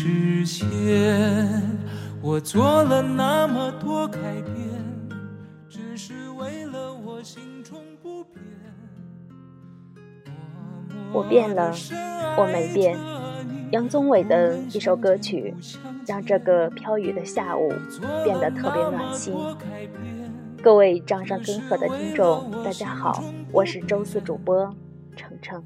实现，我做了那么多改变，只是为了我心中不变。我变了，我没变。杨宗纬的一首歌曲，让这个飘雨的下午变得特别暖心。各位掌上根河的听众，大家好，我是周四主播程程。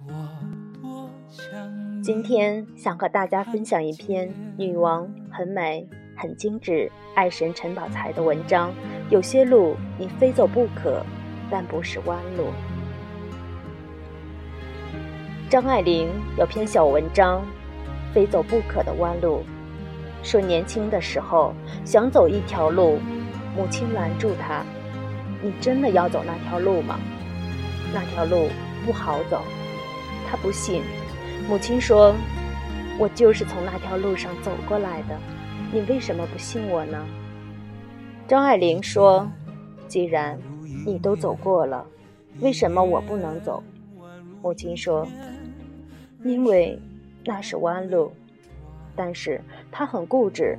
今天想和大家分享一篇女王很美、很精致、爱神陈宝才的文章。有些路你非走不可，但不是弯路。张爱玲有篇小文章《非走不可的弯路》，说年轻的时候想走一条路，母亲拦住她：“你真的要走那条路吗？那条路不好走。”她不信。母亲说：“我就是从那条路上走过来的，你为什么不信我呢？”张爱玲说：“既然你都走过了，为什么我不能走？”母亲说：“因为那是弯路。”但是她很固执，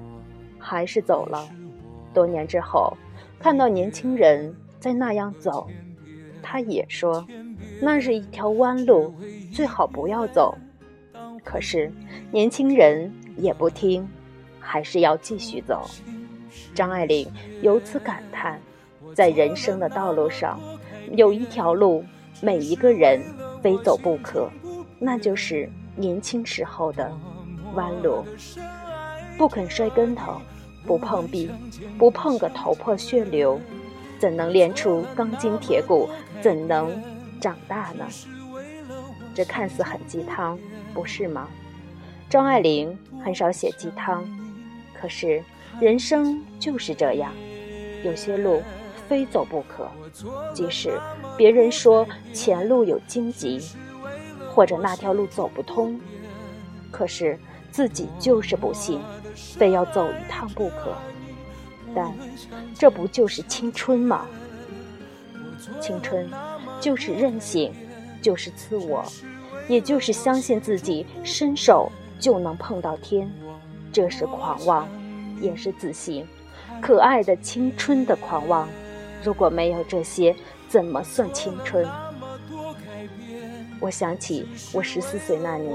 还是走了。多年之后，看到年轻人在那样走，她也说：“那是一条弯路，最好不要走。”可是，年轻人也不听，还是要继续走。张爱玲由此感叹，在人生的道路上，有一条路，每一个人非走不可，那就是年轻时候的弯路。不肯摔跟头，不碰壁，不碰个头破血流，怎能练出钢筋铁骨？怎能长大呢？这看似很鸡汤。不是吗？张爱玲很少写鸡汤，可是人生就是这样，有些路非走不可。即使别人说前路有荆棘，或者那条路走不通，可是自己就是不信，非要走一趟不可。但这不就是青春吗？青春就是任性，就是自我。也就是相信自己伸手就能碰到天，这是狂妄，也是自信，可爱的青春的狂妄。如果没有这些，怎么算青春？我想起我十四岁那年，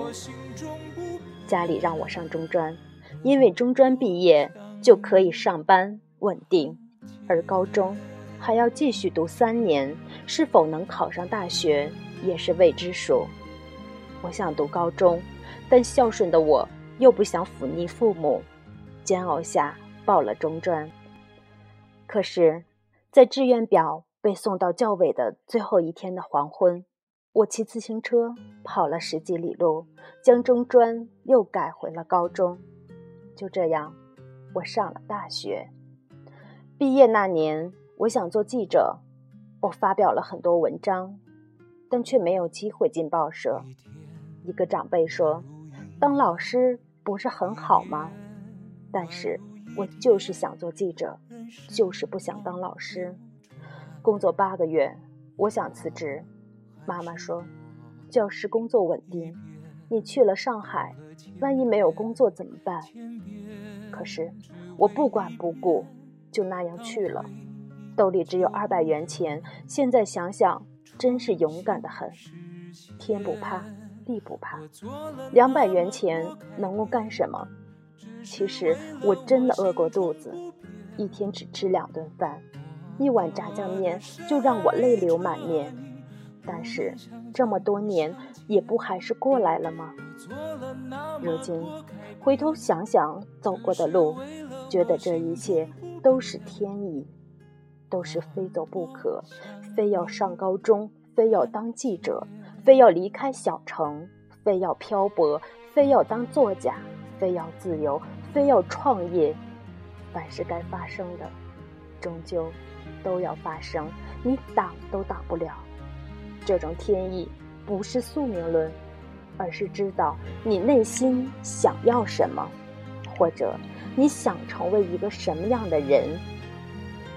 家里让我上中专，因为中专毕业就可以上班稳定，而高中还要继续读三年，是否能考上大学也是未知数。我想读高中，但孝顺的我又不想忤逆父母，煎熬下报了中专。可是，在志愿表被送到教委的最后一天的黄昏，我骑自行车跑了十几里路，将中专又改回了高中。就这样，我上了大学。毕业那年，我想做记者，我发表了很多文章，但却没有机会进报社。一个长辈说：“当老师不是很好吗？”但是我就是想做记者，就是不想当老师。工作八个月，我想辞职。妈妈说：“教师工作稳定，你去了上海，万一没有工作怎么办？”可是我不管不顾，就那样去了。兜里只有二百元钱，现在想想真是勇敢的很。天不怕。地不怕，两百元钱能够干什么？其实我真的饿过肚子，一天只吃两顿饭，一碗炸酱面就让我泪流满面。但是这么多年，也不还是过来了吗？如今回头想想走过的路，觉得这一切都是天意，都是非走不可，非要上高中，非要当记者。非要离开小城，非要漂泊，非要当作家，非要自由，非要创业。凡是该发生的，终究都要发生，你挡都挡不了。这种天意不是宿命论，而是知道你内心想要什么，或者你想成为一个什么样的人，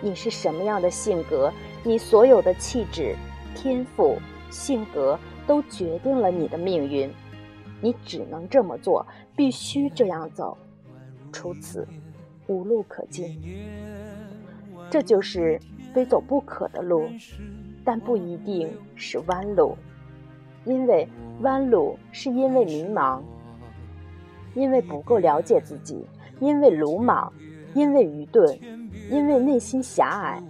你是什么样的性格，你所有的气质、天赋、性格都决定了你的命运。你只能这么做，必须这样走，除此。无路可进，这就是非走不可的路，但不一定是弯路，因为弯路是因为迷茫，因为不够了解自己，因为鲁莽，因为愚钝，因为内心狭隘，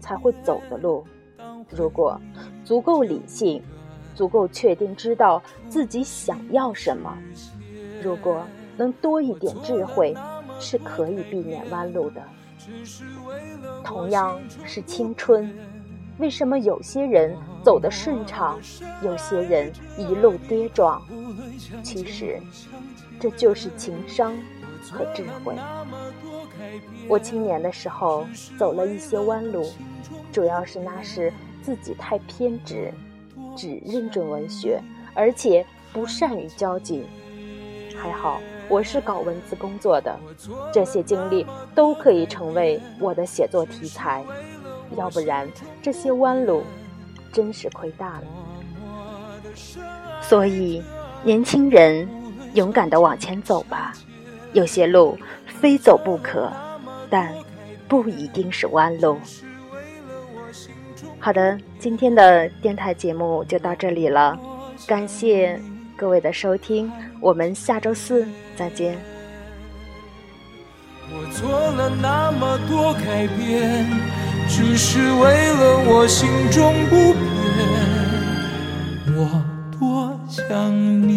才会走的路。如果足够理性，足够确定知道自己想要什么，如果能多一点智慧。是可以避免弯路的。同样是青春，为什么有些人走得顺畅，有些人一路跌撞？其实，这就是情商和智慧。我青年的时候走了一些弯路，主要是那时自己太偏执，只认准文学，而且不善于交际。还好。我是搞文字工作的，这些经历都可以成为我的写作题材，要不然这些弯路真是亏大了。所以，年轻人勇敢地往前走吧，有些路非走不可，但不一定是弯路。好的，今天的电台节目就到这里了，感谢。各位的收听，我们下周四再见。我做了那么多改变，只是为了我心中不变。我多想你。